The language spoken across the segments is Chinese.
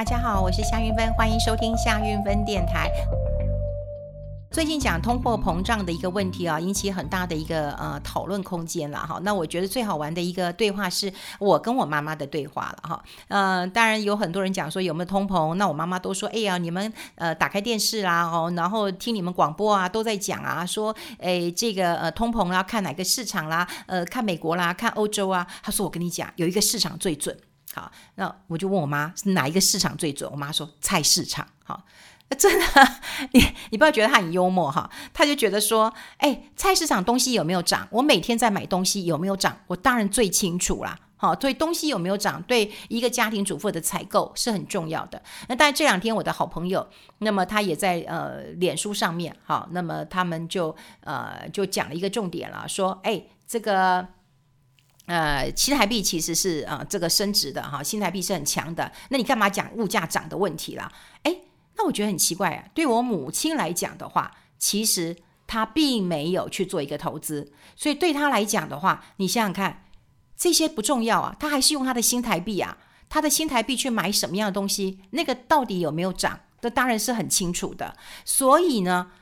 大家好，我是夏韵芬，欢迎收听夏韵芬电台。最近讲通货膨胀的一个问题啊，引起很大的一个呃讨论空间了哈。那我觉得最好玩的一个对话是我跟我妈妈的对话了哈。呃，当然有很多人讲说有没有通膨，那我妈妈都说，哎呀，你们呃打开电视啦哦，然后听你们广播啊，都在讲啊，说哎这个呃通膨啦，看哪个市场啦，呃看美国啦，看欧洲啊。她说我跟你讲，有一个市场最准。好，那我就问我妈是哪一个市场最准？我妈说菜市场。好。真的，你你不要觉得他很幽默哈，他就觉得说，哎，菜市场东西有没有涨？我每天在买东西有没有涨？我当然最清楚啦。好，所以东西有没有涨，对一个家庭主妇的采购是很重要的。那但这两天我的好朋友，那么他也在呃脸书上面，好，那么他们就呃就讲了一个重点了，说，哎，这个呃新台币其实是啊、呃、这个升值的哈，新台币是很强的。那你干嘛讲物价涨的问题啦？哎。那我觉得很奇怪啊，对我母亲来讲的话，其实她并没有去做一个投资，所以对她来讲的话，你想想看，这些不重要啊，她还是用她的新台币啊，她的新台币去买什么样的东西，那个到底有没有涨，这当然是很清楚的。所以呢，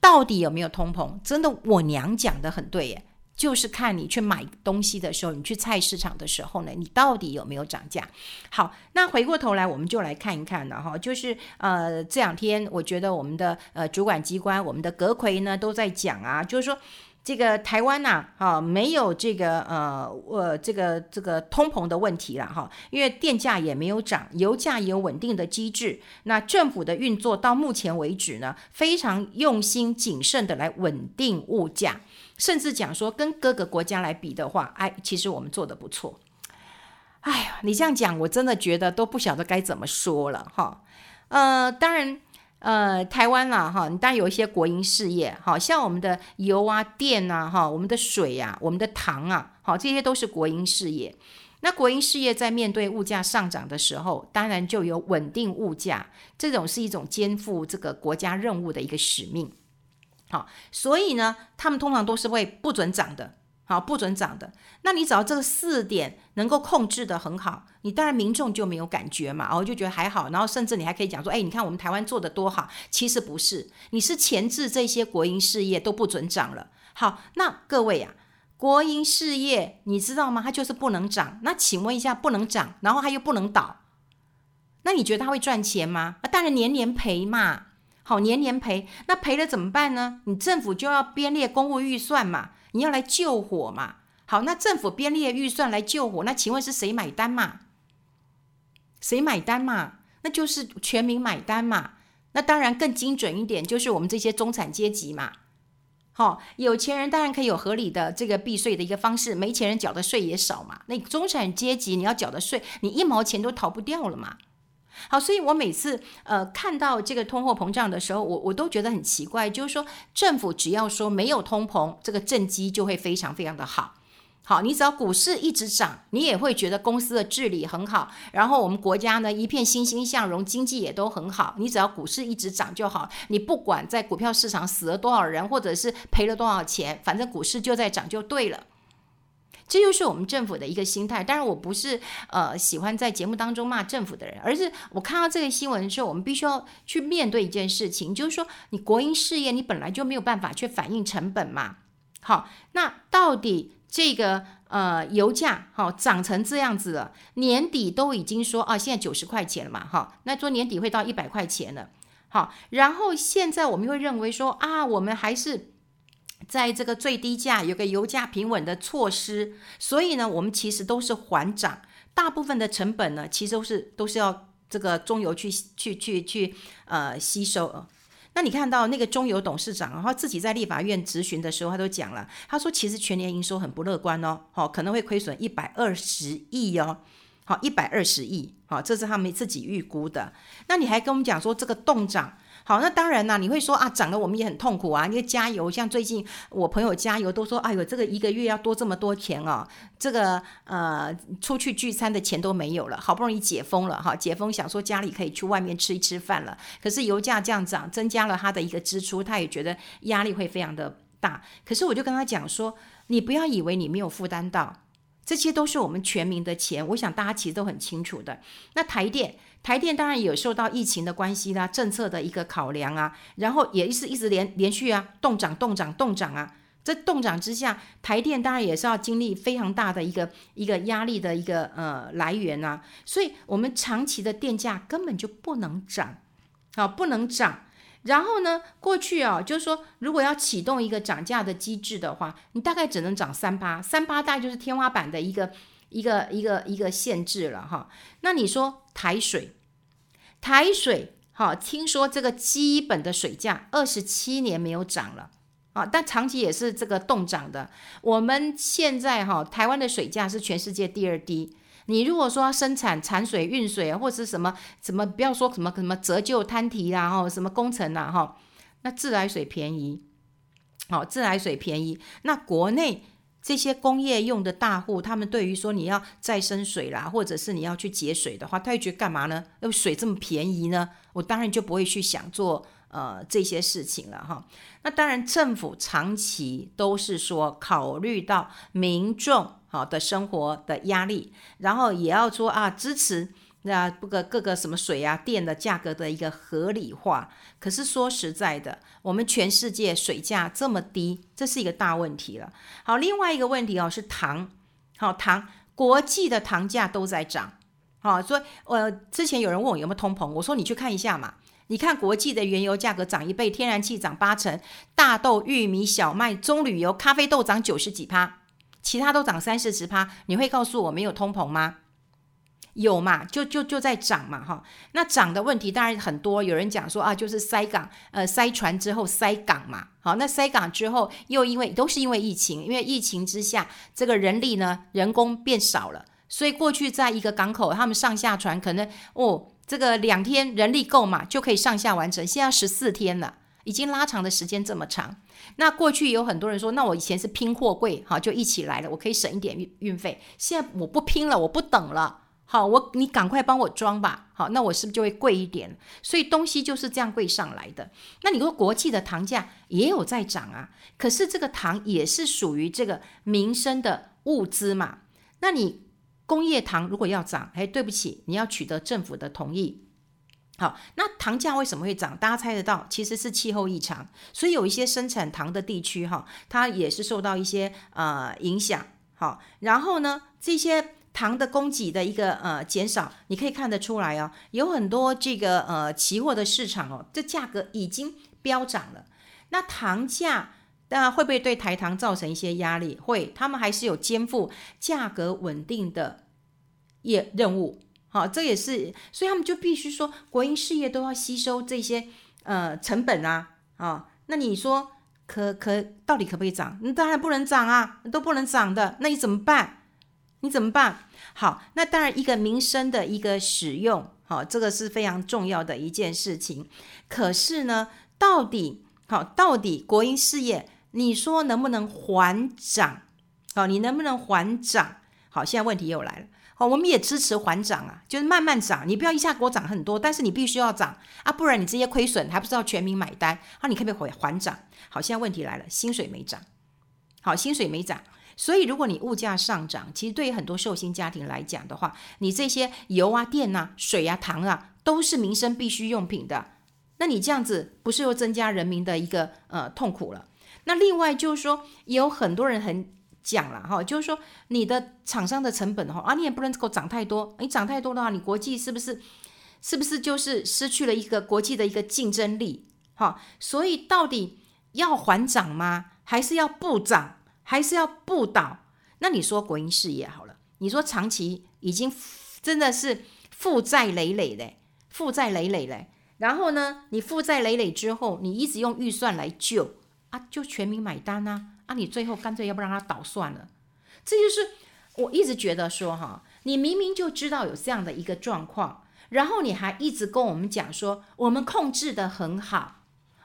到底有没有通膨，真的我娘讲的很对耶。就是看你去买东西的时候，你去菜市场的时候呢，你到底有没有涨价？好，那回过头来，我们就来看一看了哈。就是呃，这两天我觉得我们的呃主管机关，我们的阁揆呢都在讲啊，就是说这个台湾呐、啊，哈，没有这个呃呃这个这个通膨的问题了哈，因为电价也没有涨，油价也有稳定的机制。那政府的运作到目前为止呢，非常用心谨慎的来稳定物价。甚至讲说，跟各个国家来比的话，哎，其实我们做的不错。哎呀，你这样讲，我真的觉得都不晓得该怎么说了哈。呃，当然，呃，台湾啦哈，你当然有一些国营事业，好像我们的油啊、电啊、哈，我们的水啊、我们的糖啊，好，这些都是国营事业。那国营事业在面对物价上涨的时候，当然就有稳定物价，这种是一种肩负这个国家任务的一个使命。好，所以呢，他们通常都是会不准涨的，好，不准涨的。那你只要这个四点能够控制得很好，你当然民众就没有感觉嘛，哦，就觉得还好。然后甚至你还可以讲说，哎，你看我们台湾做得多好。其实不是，你是前置这些国营事业都不准涨了。好，那各位呀，国营事业你知道吗？它就是不能涨。那请问一下，不能涨，然后它又不能倒，那你觉得它会赚钱吗？啊，当然年年赔嘛。好，年年赔，那赔了怎么办呢？你政府就要编列公务预算嘛，你要来救火嘛。好，那政府编列预算来救火，那请问是谁买单嘛？谁买单嘛？那就是全民买单嘛。那当然更精准一点，就是我们这些中产阶级嘛。好，有钱人当然可以有合理的这个避税的一个方式，没钱人缴的税也少嘛。那中产阶级你要缴的税，你一毛钱都逃不掉了嘛。好，所以我每次呃看到这个通货膨胀的时候，我我都觉得很奇怪，就是说政府只要说没有通膨，这个政绩就会非常非常的好。好，你只要股市一直涨，你也会觉得公司的治理很好，然后我们国家呢一片欣欣向荣，经济也都很好。你只要股市一直涨就好，你不管在股票市场死了多少人，或者是赔了多少钱，反正股市就在涨就对了。这就是我们政府的一个心态。当然，我不是呃喜欢在节目当中骂政府的人，而是我看到这个新闻的时候，我们必须要去面对一件事情，就是说，你国营事业你本来就没有办法去反映成本嘛。好，那到底这个呃油价好涨成这样子了，年底都已经说啊，现在九十块钱了嘛，哈，那说年底会到一百块钱了。好，然后现在我们会认为说啊，我们还是。在这个最低价有个油价平稳的措施，所以呢，我们其实都是缓涨，大部分的成本呢，其实都是都是要这个中油去去去去呃吸收。那你看到那个中油董事长，然后自己在立法院质询的时候，他都讲了，他说其实全年营收很不乐观哦，好可能会亏损一百二十亿哦，好一百二十亿，好这是他们自己预估的。那你还跟我们讲说这个冻涨。好，那当然啦，你会说啊，涨了我们也很痛苦啊。因为加油，像最近我朋友加油都说，哎呦，这个一个月要多这么多钱哦，这个呃，出去聚餐的钱都没有了。好不容易解封了哈，解封想说家里可以去外面吃一吃饭了，可是油价这样涨，增加了他的一个支出，他也觉得压力会非常的大。可是我就跟他讲说，你不要以为你没有负担到，这些都是我们全民的钱，我想大家其实都很清楚的。那台电，台电当然也有受到疫情的关系啦，政策的一个考量啊，然后也是一直连连续啊，动涨、动涨、动涨啊。这动涨之下，台电当然也是要经历非常大的一个一个压力的一个呃来源啊。所以，我们长期的电价根本就不能涨，好，不能涨。然后呢，过去啊，就是说，如果要启动一个涨价的机制的话，你大概只能涨三八，三八大概就是天花板的一个一个一个一个限制了哈。那你说台水，台水，好，听说这个基本的水价二十七年没有涨了啊，但长期也是这个冻涨的。我们现在哈，台湾的水价是全世界第二低。你如果说生产产水、运水，或者是什么什么，不要说什么什么折旧摊提啦，哈，什么工程啦，哈，那自来水便宜，好，自来水便宜。那国内这些工业用的大户，他们对于说你要再生水啦，或者是你要去节水的话，他会觉得干嘛呢？因为水这么便宜呢，我当然就不会去想做呃这些事情了，哈。那当然，政府长期都是说考虑到民众。好的生活的压力，然后也要说啊，支持那各个各个什么水啊、电的价格的一个合理化。可是说实在的，我们全世界水价这么低，这是一个大问题了。好，另外一个问题哦是糖，好糖，国际的糖价都在涨。好，所以呃，之前有人问我有没有通膨，我说你去看一下嘛，你看国际的原油价格涨一倍，天然气涨八成，大豆、玉米、小麦、棕榈油、咖啡豆涨九十几趴。其他都涨三四十趴，你会告诉我没有通膨吗？有嘛，就就就在涨嘛，哈。那涨的问题当然很多，有人讲说啊，就是塞港，呃，塞船之后塞港嘛，好，那塞港之后又因为都是因为疫情，因为疫情之下，这个人力呢，人工变少了，所以过去在一个港口，他们上下船可能哦，这个两天人力够嘛，就可以上下完成，现在十四天了。已经拉长的时间这么长，那过去有很多人说，那我以前是拼货柜，好，就一起来了，我可以省一点运运费。现在我不拼了，我不等了，好，我你赶快帮我装吧，好，那我是不是就会贵一点？所以东西就是这样贵上来的。那你说国际的糖价也有在涨啊，可是这个糖也是属于这个民生的物资嘛？那你工业糖如果要涨，哎，对不起，你要取得政府的同意。好，那糖价为什么会涨？大家猜得到，其实是气候异常，所以有一些生产糖的地区，哈，它也是受到一些呃影响。好，然后呢，这些糖的供给的一个呃减少，你可以看得出来哦，有很多这个呃期货的市场哦，这价格已经飙涨了。那糖价当然会不会对台糖造成一些压力？会，他们还是有肩负价格稳定的业任务。好，这也是，所以他们就必须说，国营事业都要吸收这些呃成本啊，啊，那你说可可到底可不可以涨？那当然不能涨啊，都不能涨的，那你怎么办？你怎么办？好，那当然一个民生的一个使用，好，这个是非常重要的一件事情。可是呢，到底好，到底国营事业，你说能不能缓涨？好，你能不能缓涨？好，现在问题又来了。好我们也支持缓涨啊，就是慢慢涨，你不要一下给我涨很多，但是你必须要涨啊，不然你这些亏损还不知道全民买单啊？你可不可以缓缓涨？好，现在问题来了，薪水没涨，好，薪水没涨，所以如果你物价上涨，其实对于很多受薪家庭来讲的话，你这些油啊、电啊、水啊、糖啊，都是民生必需用品的，那你这样子不是又增加人民的一个呃痛苦了？那另外就是说，也有很多人很。讲了哈，就是说你的厂商的成本哈啊，你也不能够涨太多。你涨太多的话，你国际是不是是不是就是失去了一个国际的一个竞争力？哈，所以到底要还涨吗？还是要不涨？还是要不倒？那你说国营事业好了，你说长期已经真的是负债累累的，负债累累嘞。然后呢，你负债累累之后，你一直用预算来救啊，就全民买单啊。那、啊、你最后干脆要不让他倒算了，这就是我一直觉得说哈，你明明就知道有这样的一个状况，然后你还一直跟我们讲说我们控制得很好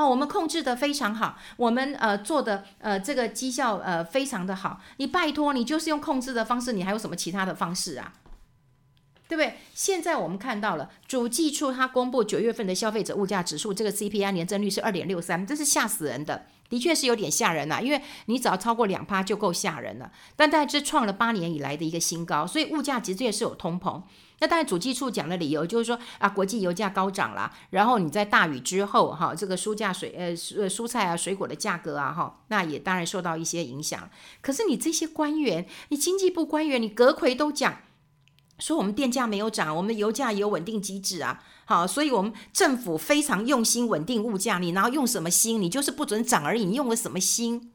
啊，我们控制得非常好，我们呃做的呃这个绩效呃非常的好，你拜托你就是用控制的方式，你还有什么其他的方式啊？对不对？现在我们看到了主计处它公布九月份的消费者物价指数，这个 CPI 年增率是二点六三，这是吓死人的。的确是有点吓人呐，因为你只要超过两趴就够吓人了。但大概这创了八年以来的一个新高，所以物价其实也是有通膨。那当然，主计处讲的理由就是说啊，国际油价高涨啦，然后你在大雨之后哈，这个蔬价水呃蔬菜啊水果的价格啊哈，那也当然受到一些影响。可是你这些官员，你经济部官员，你阁揆都讲说我们电价没有涨，我们油价有稳定机制啊。好，所以我们政府非常用心稳定物价，你然后用什么心？你就是不准涨而已，你用了什么心？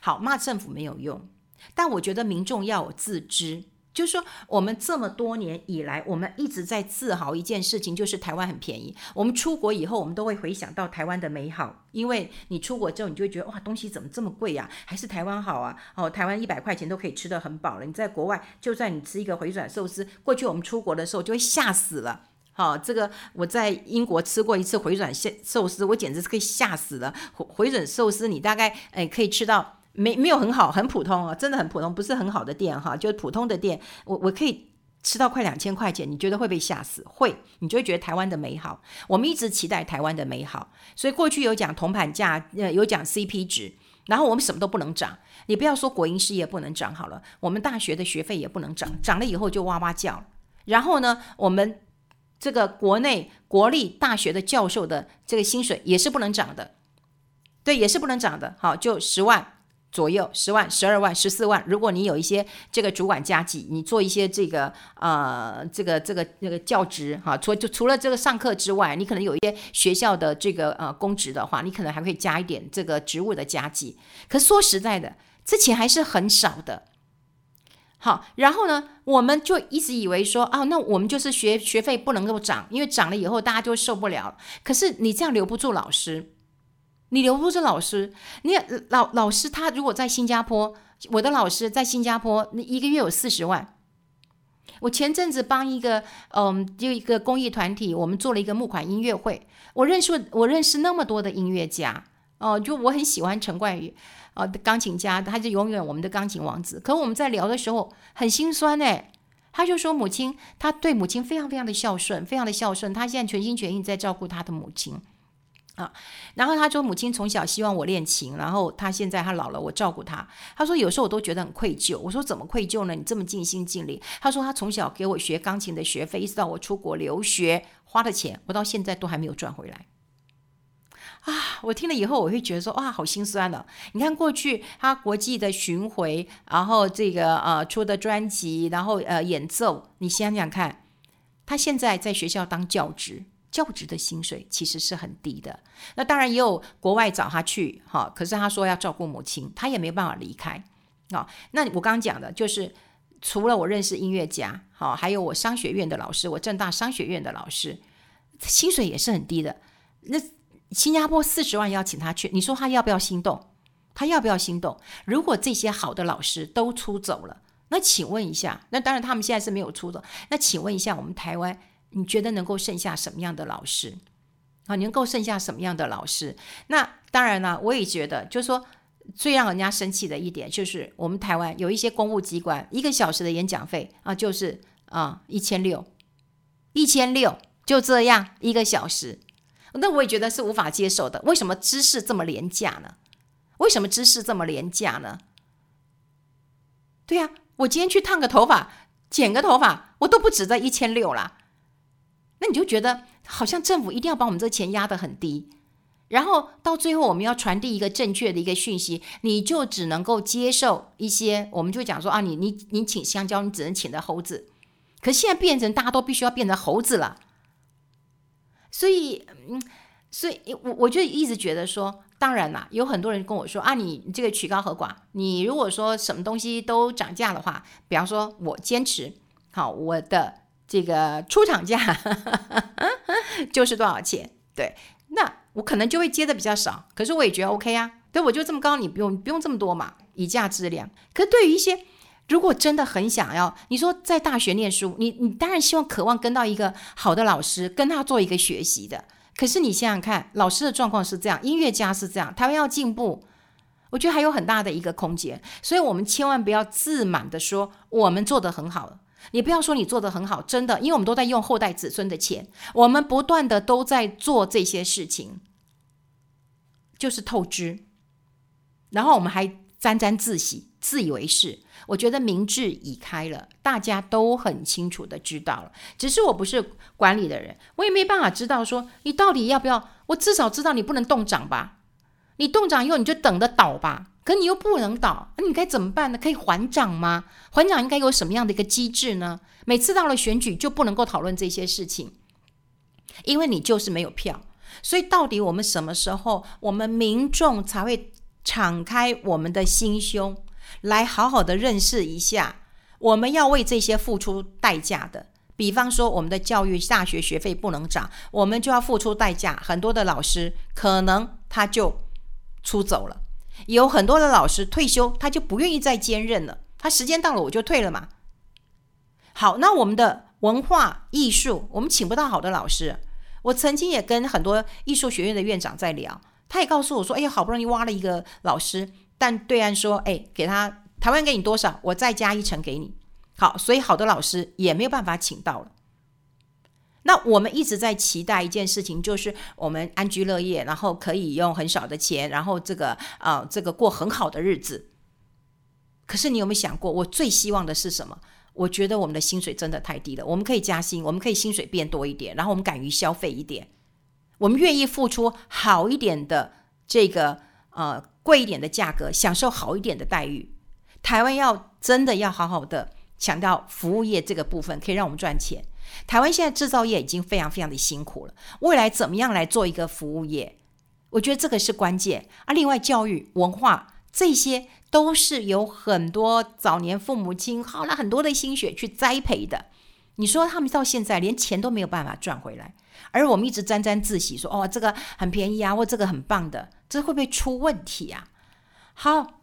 好，骂政府没有用，但我觉得民众要有自知。就是说，我们这么多年以来，我们一直在自豪一件事情，就是台湾很便宜。我们出国以后，我们都会回想到台湾的美好，因为你出国之后，你就会觉得哇，东西怎么这么贵呀？还是台湾好啊？哦，台湾一百块钱都可以吃得很饱了。你在国外，就算你吃一个回转寿司，过去我们出国的时候就会吓死了。好，这个我在英国吃过一次回转寿寿司，我简直是可以吓死了。回回转寿司，你大概诶可以吃到。没没有很好，很普通哦，真的很普通，不是很好的店哈，就是普通的店，我我可以吃到快两千块钱，你觉得会被吓死？会，你就会觉得台湾的美好。我们一直期待台湾的美好，所以过去有讲铜板价，呃，有讲 CP 值，然后我们什么都不能涨，你不要说国营事业不能涨好了，我们大学的学费也不能涨，涨了以后就哇哇叫。然后呢，我们这个国内国立大学的教授的这个薪水也是不能涨的，对，也是不能涨的。好，就十万。左右十万、十二万、十四万。如果你有一些这个主管加给，你做一些这个呃，这个这个那个教职哈，除就除了这个上课之外，你可能有一些学校的这个呃公职的话，你可能还会加一点这个职务的加给。可说实在的，这钱还是很少的。好，然后呢，我们就一直以为说啊，那我们就是学学费不能够涨，因为涨了以后大家就受不了。可是你这样留不住老师。你留不住老师，你老老师他如果在新加坡，我的老师在新加坡，你一个月有四十万。我前阵子帮一个嗯，就一个公益团体，我们做了一个募款音乐会。我认识我认识那么多的音乐家哦，就我很喜欢陈冠宇啊，钢琴家，他是永远我们的钢琴王子。可我们在聊的时候很心酸哎，他就说母亲，他对母亲非常非常的孝顺，非常的孝顺，他现在全心全意在照顾他的母亲。啊，然后他说，母亲从小希望我练琴，然后他现在他老了，我照顾他。他说有时候我都觉得很愧疚。我说怎么愧疚呢？你这么尽心尽力。他说他从小给我学钢琴的学费，一直到我出国留学花的钱，我到现在都还没有赚回来。啊，我听了以后我会觉得说哇，好心酸的。你看过去他国际的巡回，然后这个呃出的专辑，然后呃演奏，你想想看，他现在在学校当教职。教职的薪水其实是很低的，那当然也有国外找他去哈，可是他说要照顾母亲，他也没办法离开啊。那我刚刚讲的就是，除了我认识音乐家，好，还有我商学院的老师，我政大商学院的老师，薪水也是很低的。那新加坡四十万要请他去，你说他要不要心动？他要不要心动？如果这些好的老师都出走了，那请问一下，那当然他们现在是没有出走，那请问一下我们台湾。你觉得能够剩下什么样的老师啊？你能够剩下什么样的老师？那当然了，我也觉得，就是说最让人家生气的一点，就是我们台湾有一些公务机关，一个小时的演讲费啊，就是啊一千六，一千六就这样一个小时，那我也觉得是无法接受的。为什么知识这么廉价呢？为什么知识这么廉价呢？对呀，我今天去烫个头发，剪个头发，我都不止这一千六啦。那你就觉得好像政府一定要把我们这个钱压得很低，然后到最后我们要传递一个正确的一个讯息，你就只能够接受一些，我们就讲说啊，你你你请香蕉，你只能请的猴子，可现在变成大家都必须要变成猴子了，所以嗯，所以我我就一直觉得说，当然啦，有很多人跟我说啊，你这个曲高和寡，你如果说什么东西都涨价的话，比方说我坚持好我的。这个出厂价 就是多少钱？对，那我可能就会接的比较少，可是我也觉得 OK 啊。对，我就这么高，你不用不用这么多嘛，以价质量。可对于一些如果真的很想要，你说在大学念书，你你当然希望渴望跟到一个好的老师，跟他做一个学习的。可是你想想看，老师的状况是这样，音乐家是这样，他们要进步，我觉得还有很大的一个空间。所以我们千万不要自满的说我们做得很好。你不要说你做的很好，真的，因为我们都在用后代子孙的钱，我们不断的都在做这些事情。就是透支，然后我们还沾沾自喜、自以为是。我觉得民智已开了，大家都很清楚的知道了。只是我不是管理的人，我也没办法知道说你到底要不要。我至少知道你不能动涨吧？你冻涨以后你就等着倒吧。可你又不能倒，那你该怎么办呢？可以还涨吗？还涨应该有什么样的一个机制呢？每次到了选举就不能够讨论这些事情，因为你就是没有票。所以到底我们什么时候，我们民众才会敞开我们的心胸？来好好的认识一下，我们要为这些付出代价的。比方说，我们的教育大学学费不能涨，我们就要付出代价。很多的老师可能他就出走了，有很多的老师退休，他就不愿意再兼任了。他时间到了，我就退了嘛。好，那我们的文化艺术，我们请不到好的老师。我曾经也跟很多艺术学院的院长在聊，他也告诉我说：“哎呀，好不容易挖了一个老师。”但对岸说：“哎，给他台湾给你多少，我再加一成给你。”好，所以好的老师也没有办法请到了。那我们一直在期待一件事情，就是我们安居乐业，然后可以用很少的钱，然后这个啊、呃，这个过很好的日子。可是你有没有想过，我最希望的是什么？我觉得我们的薪水真的太低了。我们可以加薪，我们可以薪水变多一点，然后我们敢于消费一点，我们愿意付出好一点的这个呃。贵一点的价格，享受好一点的待遇。台湾要真的要好好的强调服务业这个部分，可以让我们赚钱。台湾现在制造业已经非常非常的辛苦了，未来怎么样来做一个服务业？我觉得这个是关键啊。另外，教育、文化这些都是有很多早年父母亲耗了很多的心血去栽培的。你说他们到现在连钱都没有办法赚回来，而我们一直沾沾自喜说：“哦，这个很便宜啊，或这个很棒的。”这会不会出问题啊？好，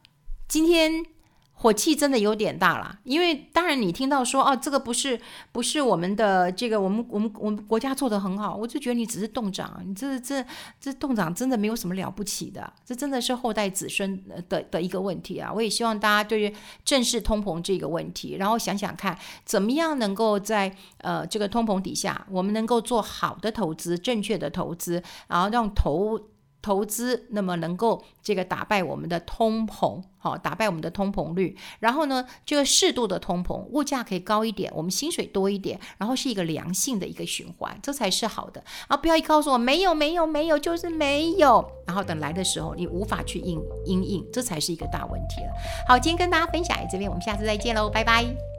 今天。火气真的有点大了，因为当然你听到说哦，这个不是不是我们的这个，我们我们我们国家做得很好，我就觉得你只是冻涨，你这这这冻涨真的没有什么了不起的，这真的是后代子孙的的一个问题啊！我也希望大家对于正视通膨这个问题，然后想想看怎么样能够在呃这个通膨底下，我们能够做好的投资，正确的投资，然后让投。投资那么能够这个打败我们的通膨，好，打败我们的通膨率，然后呢，这个适度的通膨，物价可以高一点，我们薪水多一点，然后是一个良性的一个循环，这才是好的。啊，不要一告诉我没有没有没有，就是没有，然后等来的时候你无法去应应应，这才是一个大问题了。好，今天跟大家分享这边，我们下次再见喽，拜拜。